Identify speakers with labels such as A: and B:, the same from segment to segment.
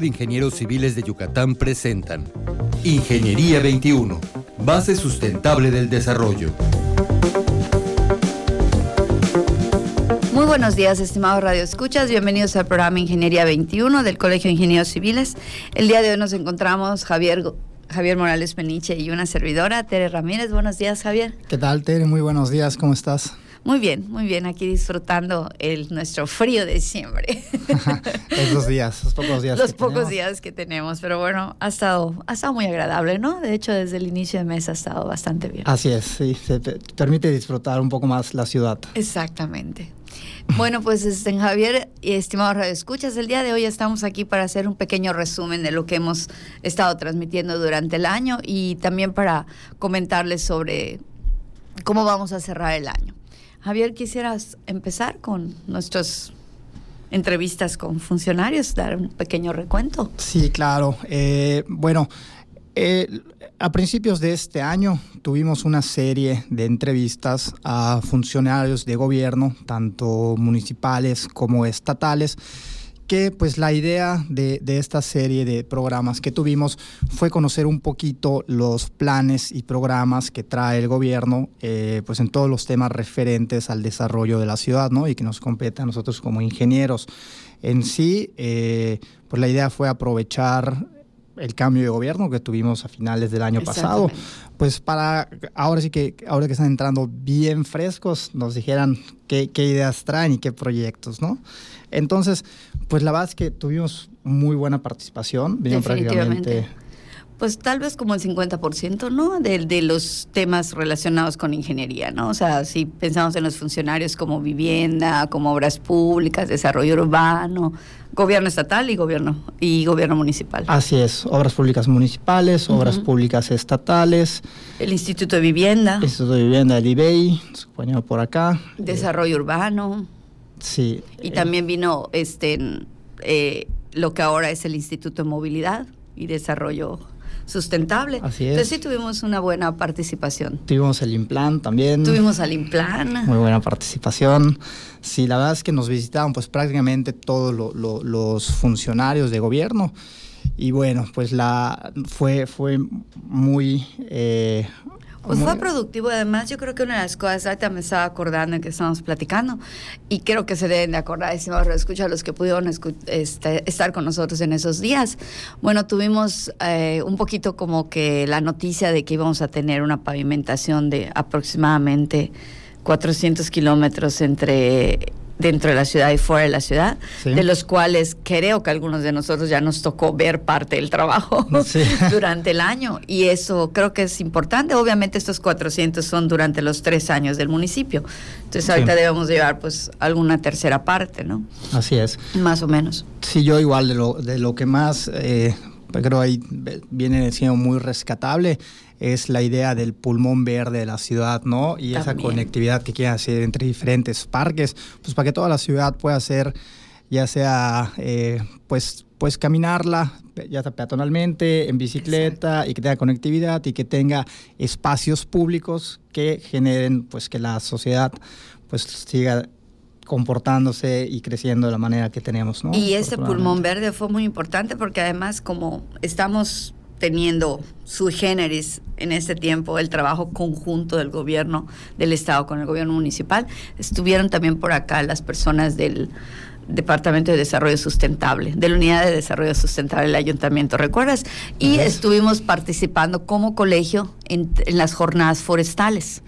A: de Ingenieros Civiles de Yucatán presentan Ingeniería 21, base sustentable del desarrollo.
B: Muy buenos días, estimados Radio Escuchas. Bienvenidos al programa Ingeniería 21 del Colegio de Ingenieros Civiles. El día de hoy nos encontramos Javier, Javier Morales Peniche y una servidora, Tere Ramírez. Buenos días, Javier.
C: ¿Qué tal, Tere? Muy buenos días, ¿cómo estás?
B: Muy bien, muy bien, aquí disfrutando el nuestro frío de diciembre.
C: Esos días, los pocos días.
B: Los pocos días que tenemos, pero bueno, ha estado, ha estado muy agradable, ¿no? De hecho, desde el inicio de mes ha estado bastante bien.
C: Así es, sí, se permite disfrutar un poco más la ciudad.
B: Exactamente. Bueno, pues este, Javier y estimado Radio Escuchas, el día de hoy estamos aquí para hacer un pequeño resumen de lo que hemos estado transmitiendo durante el año y también para comentarles sobre cómo vamos a cerrar el año. Javier, quisieras empezar con nuestras entrevistas con funcionarios, dar un pequeño recuento.
C: Sí, claro. Eh, bueno, eh, a principios de este año tuvimos una serie de entrevistas a funcionarios de gobierno, tanto municipales como estatales que pues la idea de, esta serie de programas que tuvimos fue conocer un poquito los planes y programas que trae el gobierno eh, pues en todos los temas referentes al desarrollo de la ciudad ¿no? y que nos compete a nosotros como ingenieros. En sí, eh, pues la idea fue aprovechar el cambio de gobierno que tuvimos a finales del año pasado, pues para ahora sí que ahora que están entrando bien frescos nos dijeran qué, qué ideas traen y qué proyectos, ¿no? Entonces, pues la verdad es que tuvimos muy buena participación,
B: prácticamente pues tal vez como el 50%, ¿no? De, de, los temas relacionados con ingeniería, ¿no? O sea, si pensamos en los funcionarios como vivienda, como obras públicas, desarrollo urbano, gobierno estatal y gobierno y gobierno municipal.
C: Así es, obras públicas municipales, obras públicas estatales.
B: El Instituto de Vivienda.
C: El Instituto de Vivienda del IBEI, supongo por acá.
B: Desarrollo urbano.
C: Sí.
B: Y también vino este eh, lo que ahora es el Instituto de Movilidad y Desarrollo sustentable.
C: Así es.
B: Entonces sí tuvimos una buena participación.
C: Tuvimos el Implan también.
B: Tuvimos al Implan.
C: Muy buena participación. Sí, la verdad es que nos visitaban pues prácticamente todos los funcionarios de gobierno. Y bueno, pues la fue, fue muy eh,
B: pues fue productivo, además yo creo que una de las cosas, ahorita me estaba acordando en que estábamos platicando, y creo que se deben de acordar, no escucha los que pudieron este, estar con nosotros en esos días. Bueno, tuvimos eh, un poquito como que la noticia de que íbamos a tener una pavimentación de aproximadamente 400 kilómetros entre dentro de la ciudad y fuera de la ciudad, de los cuales creo que algunos de nosotros ya nos tocó ver parte del trabajo durante el año. Y eso creo que es importante. Obviamente estos 400 son durante los tres años del municipio. Entonces ahorita debemos llevar pues alguna tercera parte, ¿no?
C: Así es.
B: Más o menos.
C: Sí, yo igual de lo, de lo que más... Eh, creo ahí viene siendo muy rescatable es la idea del pulmón verde de la ciudad, ¿no? Y esa conectividad que quieren hacer entre diferentes parques, pues para que toda la ciudad pueda ser, ya sea, eh, pues, pues caminarla, ya sea peatonalmente, en bicicleta, y que tenga conectividad y que tenga espacios públicos que generen, pues, que la sociedad, pues, siga comportándose y creciendo de la manera que tenemos. ¿no?
B: Y ese pulmón verde fue muy importante porque además como estamos teniendo su generis en este tiempo el trabajo conjunto del gobierno del estado con el gobierno municipal. Estuvieron también por acá las personas del Departamento de Desarrollo Sustentable, de la Unidad de Desarrollo Sustentable del Ayuntamiento, ¿recuerdas? Y estuvimos participando como colegio en, en, las jornadas forestales,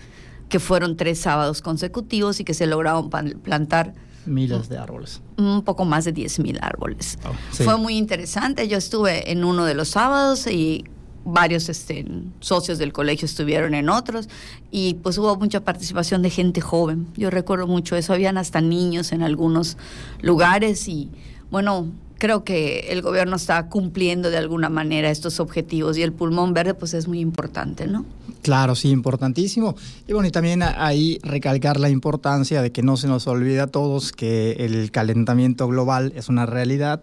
B: que fueron tres sábados consecutivos y que se lograron plantar
C: miles de árboles.
B: Un poco más de 10 mil árboles. Oh, Fue muy interesante. Yo estuve en uno de los sábados y varios este, socios del colegio estuvieron en otros y pues hubo mucha participación de gente joven. Yo recuerdo mucho eso. Habían hasta niños en algunos lugares y bueno, creo que el gobierno está cumpliendo de alguna manera estos objetivos y el pulmón verde pues es muy importante, ¿no?
C: Claro, sí, importantísimo. Y bueno, y también ahí recalcar la importancia de que no se nos olvide a todos que el calentamiento global es una realidad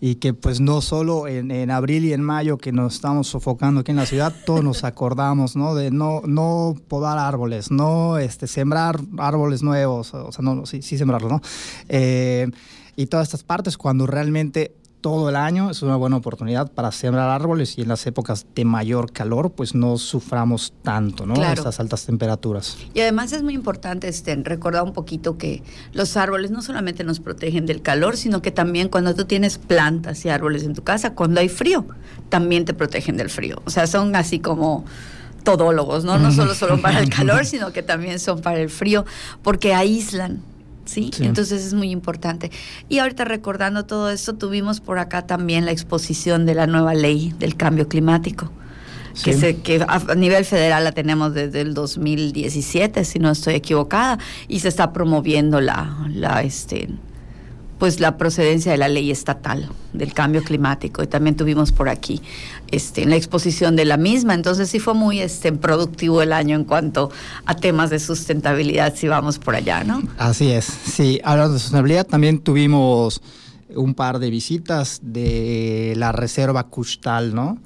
C: y que pues no solo en, abril y en mayo que nos estamos sofocando aquí en la ciudad, todos nos acordamos, ¿no? De no, no podar árboles, no este, sembrar árboles nuevos, o sea, no, sí, sí sembrarlos, ¿no? Eh, y todas estas partes cuando realmente todo el año, es una buena oportunidad para sembrar árboles y en las épocas de mayor calor, pues no suframos tanto, ¿no? Estas altas temperaturas.
B: Y además es muy importante este, recordar un poquito que los árboles no solamente nos protegen del calor, sino que también cuando tú tienes plantas y árboles en tu casa, cuando hay frío, también te protegen del frío. O sea, son así como todólogos, ¿no? No solo, solo para el calor, sino que también son para el frío, porque aíslan ¿sí? Entonces es muy importante. Y ahorita recordando todo esto, tuvimos por acá también la exposición de la nueva ley del cambio climático. Que, se, que a nivel federal la tenemos desde el 2017, si no estoy equivocada, y se está promoviendo la, la, este, pues la procedencia de la ley estatal del cambio climático y también tuvimos por aquí este en la exposición de la misma. Entonces sí fue muy este productivo el año en cuanto a temas de sustentabilidad si vamos por allá no
C: así es sí. Hablando de sustentabilidad también tuvimos un par de visitas de la reserva Custal no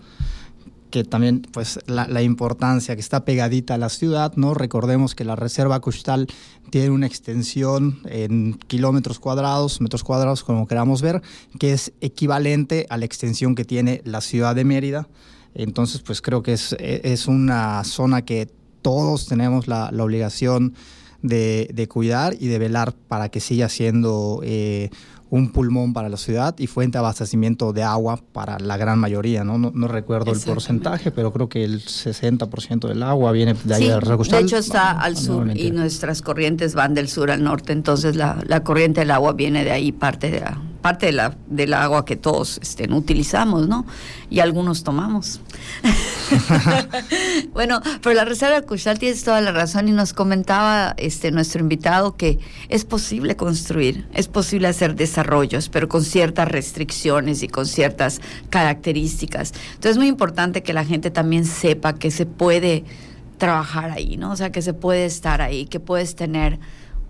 C: que también pues la, importancia que está pegadita a la ciudad, ¿no? Recordemos que la reserva costal tiene una extensión en kilómetros cuadrados, metros cuadrados, como queramos ver, que es equivalente a la extensión que tiene la ciudad de Mérida. Entonces, pues creo que es, es una zona que todos tenemos la, la obligación de, de, cuidar y de velar para que siga siendo eh, un pulmón para la ciudad y fuente de abastecimiento de agua para la gran mayoría. No, no, recuerdo el porcentaje, pero creo que el 60% del agua viene de ahí del
B: De hecho está al sur y nuestras corrientes van del sur al norte, entonces la, la corriente del agua viene de ahí, parte de la, parte de la, del agua que todos este, utilizamos, ¿no? Y algunos tomamos. bueno, pero la Reserva Cuchal tienes toda la razón y nos comentaba este, nuestro invitado que es posible construir, es posible hacer desarrollos, pero con ciertas restricciones y con ciertas características. Entonces es muy importante que la gente también sepa que se puede trabajar ahí, ¿no? O sea, que se puede estar ahí, que puedes tener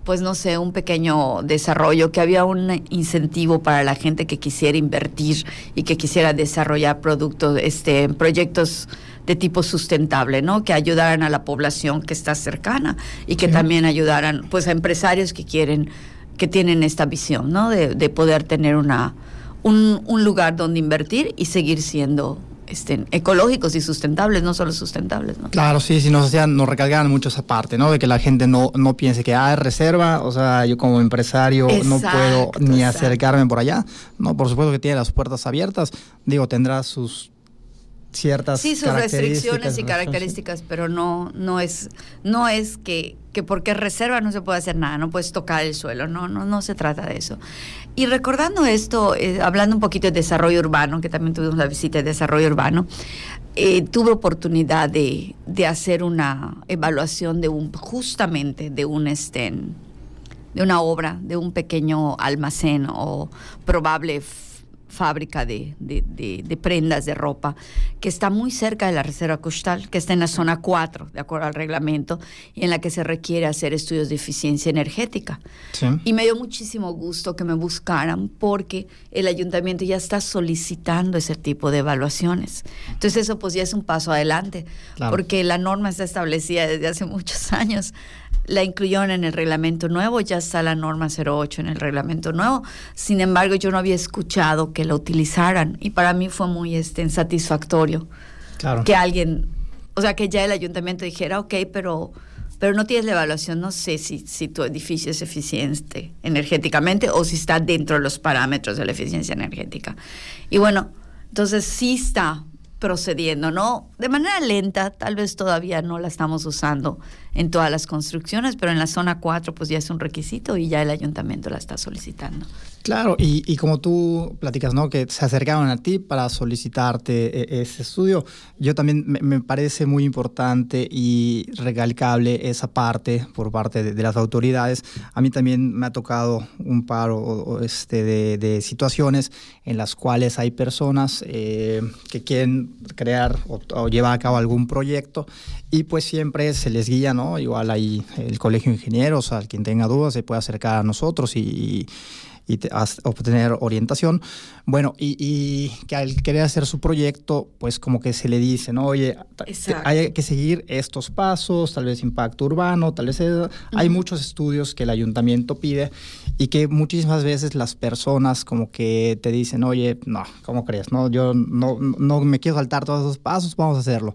B: pues no sé, un pequeño desarrollo, que había un incentivo para la gente que quisiera invertir y que quisiera desarrollar productos, este, proyectos de tipo sustentable, ¿no? Que ayudaran a la población que está cercana y que también ayudaran, pues, a empresarios que quieren, que tienen esta visión, ¿no? De, de poder tener una, un, un lugar donde invertir y seguir siendo estén ecológicos y sustentables, no solo sustentables. ¿no?
C: Claro, sí, sí, nos, hacían, nos recargaban mucho esa parte, ¿no? De que la gente no, no piense que, ah, es reserva, o sea, yo como empresario no puedo ni acercarme por allá. No, por supuesto que tiene las puertas abiertas. Digo, tendrá sus ciertas
B: sí sus restricciones y características pero no no es no es que que porque reserva no se puede hacer nada no puedes tocar el suelo no no no se trata de eso y recordando esto eh, hablando un poquito de desarrollo urbano que también tuvimos la visita de desarrollo urbano eh, tuve oportunidad de, de, hacer una evaluación de un justamente de un estén de una obra de un pequeño almacén o probable fábrica de, prendas de ropa que está muy cerca de la Reserva Costal, que está en la zona 4, de acuerdo al reglamento, y en la que se requiere hacer estudios de eficiencia energética. Y me dio muchísimo gusto que me buscaran porque el ayuntamiento ya está solicitando ese tipo de evaluaciones. Entonces eso pues ya es un paso adelante, porque la norma está establecida desde hace muchos años la incluyeron en el reglamento nuevo, ya está la norma 08 en el reglamento nuevo. Sin embargo, yo no había escuchado que la utilizaran y para mí fue muy este, satisfactorio que alguien, o sea, que ya el ayuntamiento dijera, ok, pero, pero no tienes la evaluación, no sé si, si tu edificio es eficiente energéticamente o si está dentro de los parámetros de la eficiencia energética. Y bueno, entonces sí está procediendo, ¿no? De manera lenta, tal vez todavía no la estamos usando en todas las construcciones, pero en la zona 4 pues ya es un requisito y ya el ayuntamiento la está solicitando.
C: Claro, y, y, como tú platicas, ¿no? Que se acercaron a ti para solicitarte e, ese estudio. Yo también me, parece muy importante y recalcable esa parte por parte de, las autoridades. A mí también me ha tocado un par este, de, de, situaciones en las cuales hay personas eh, que quieren crear o, o, llevar a cabo algún proyecto y pues siempre se les guía, ¿no? Igual hay el colegio de ingenieros, al quien tenga dudas se puede acercar a nosotros y obtener orientación. Bueno, y, que al querer hacer su proyecto, pues como que se le dice, ¿no? Oye, hay que seguir estos pasos, tal vez impacto urbano, tal vez hay muchos estudios que el ayuntamiento pide y que muchísimas veces las personas como que te dicen, oye, no, ¿cómo crees? No, yo no, no me quiero saltar todos esos pasos, vamos a hacerlo.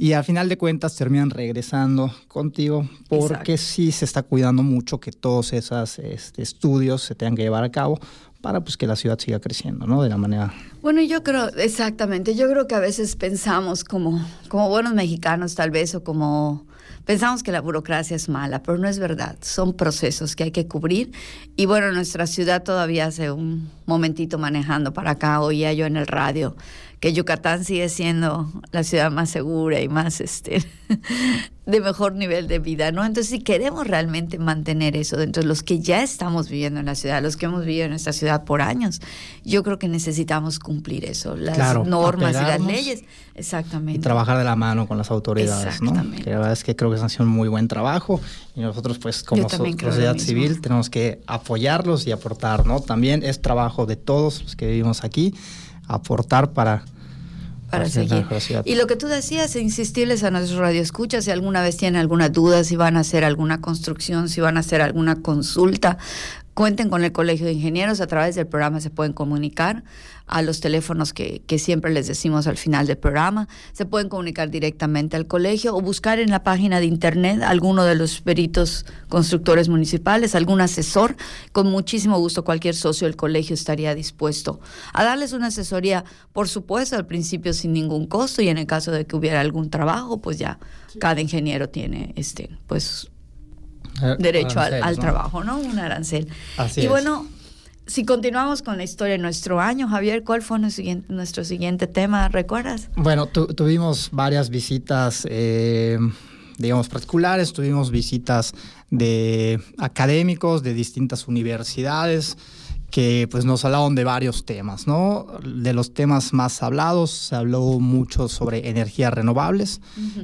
C: Y al final de cuentas terminan regresando contigo porque sí se está cuidando mucho que todos esos este, estudios se tengan que llevar a cabo para pues que la ciudad siga creciendo, ¿no? De la manera...
B: Bueno, yo creo, exactamente, yo creo que a veces pensamos como, como buenos mexicanos tal vez o como Pensamos que la burocracia es mala, pero no es verdad. Son procesos que hay que cubrir. Y bueno, nuestra ciudad todavía hace un momentito manejando para acá, oía yo en el radio que Yucatán sigue siendo la ciudad más segura y más este de mejor nivel de vida, ¿no? Entonces, si queremos realmente mantener eso dentro de los que ya estamos viviendo en la ciudad, los que hemos vivido en esta ciudad por años, yo creo que necesitamos cumplir eso, las normas y las leyes. Exactamente.
C: Y trabajar de la mano con las autoridades, ¿no? Que la verdad es que creo que están haciendo un muy buen trabajo y nosotros, pues, como sociedad civil, tenemos que apoyarlos y aportar, ¿no? También es trabajo de todos los que vivimos aquí aportar para,
B: para, seguir. Y lo que tú decías, insistirles a nuestros radioescuchas si alguna vez tienen alguna duda, si van a hacer alguna construcción, si van a hacer alguna consulta, cuenten con el Colegio de Ingenieros, a través del programa se pueden comunicar a los teléfonos que, siempre les decimos al final del programa. Se pueden comunicar directamente al colegio o buscar en la página de internet alguno de los peritos constructores municipales, algún asesor. Con muchísimo gusto cualquier socio del colegio estaría dispuesto a darles una asesoría, por supuesto, al principio sin ningún costo y en el caso de que hubiera algún trabajo, pues ya cada ingeniero tiene este, pues eh, derecho al, trabajo, ¿no? Un arancel. y bueno, si continuamos con la historia de nuestro año, Javier, ¿cuál fue nuestro siguiente, nuestro siguiente tema? ¿Recuerdas?
C: Bueno, tuvimos varias visitas, eh, digamos, particulares, tuvimos visitas de académicos de distintas universidades que pues nos hablaron de varios temas, ¿no? De los temas más hablados se habló mucho sobre energías renovables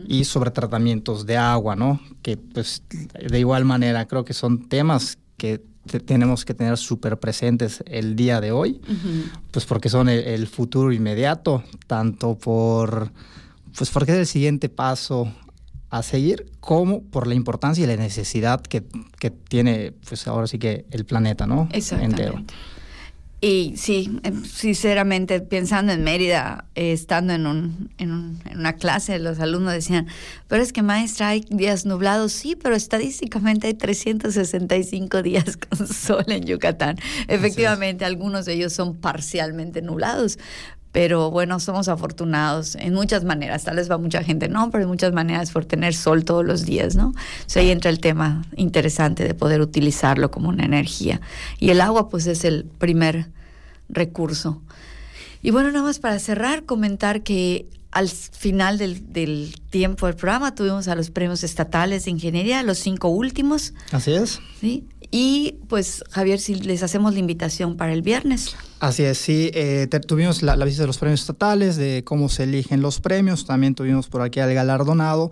C: y sobre tratamientos de agua, ¿no? Que pues de igual manera creo que son temas que tenemos que tener súper presentes el día de hoy, pues porque son el, futuro inmediato, tanto por, pues porque es el siguiente paso a seguir, como por la importancia y la necesidad que, que tiene, pues ahora sí que el planeta, ¿no?
B: Entero. Y sí, em, sinceramente, pensando en Mérida, eh, estando en, un, en, una clase, los alumnos decían, pero es que maestra, hay días nublados, sí, pero estadísticamente hay 365 días con sol en Yucatán. Efectivamente, algunos de ellos son parcialmente nublados, pero bueno, somos afortunados en muchas maneras. Tal vez va mucha gente, no, pero en muchas maneras por tener sol todos los días, ¿no? O ahí entra el tema interesante de poder utilizarlo como una energía. Y el agua, pues, es el primer recurso. Y bueno, nada más para cerrar, comentar que al final del, del, tiempo del programa tuvimos a los premios estatales de ingeniería, los cinco últimos.
C: Así es.
B: Sí. Y pues, Javier, si les hacemos la invitación para el viernes.
C: Así es, sí. Eh, tuvimos la, visita de los premios estatales, de cómo se eligen los premios. También tuvimos por aquí al galardonado.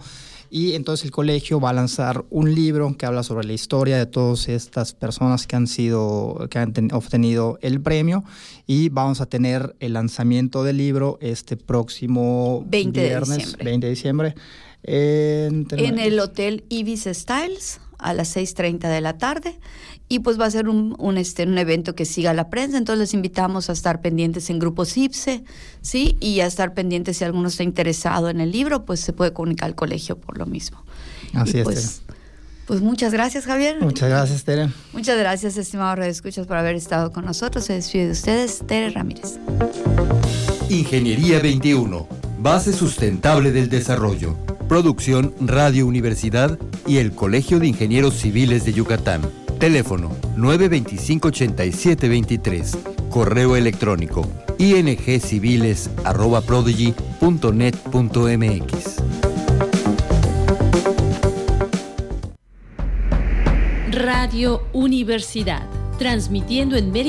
C: Y entonces el colegio va a lanzar un libro que habla sobre la historia de todas estas personas que han sido, que han obtenido el premio. Y vamos a tener el lanzamiento del libro este próximo
B: 20 viernes, de diciembre.
C: 20 de diciembre.
B: En, en el Hotel Ibis Styles a las 6.30 de la tarde y pues va a ser un, un, este, un evento que siga la prensa, entonces les invitamos a estar pendientes en grupos IPSE, ¿sí? Y a estar pendientes si alguno está interesado en el libro, pues se puede comunicar al colegio por lo mismo.
C: Así es.
B: Pues, pues muchas gracias, Javier.
C: Muchas gracias, Tere.
B: Muchas gracias, estimado Radio Escuchas, por haber estado con nosotros. Se despide de ustedes, Tere Ramírez.
A: Ingeniería 21, base sustentable del desarrollo. Producción Radio Universidad y el Colegio de Ingenieros Civiles de Yucatán. Teléfono 925-8723. Correo electrónico ingciviles.prodigy.net.mx.
D: Radio Universidad, transmitiendo en Mérida.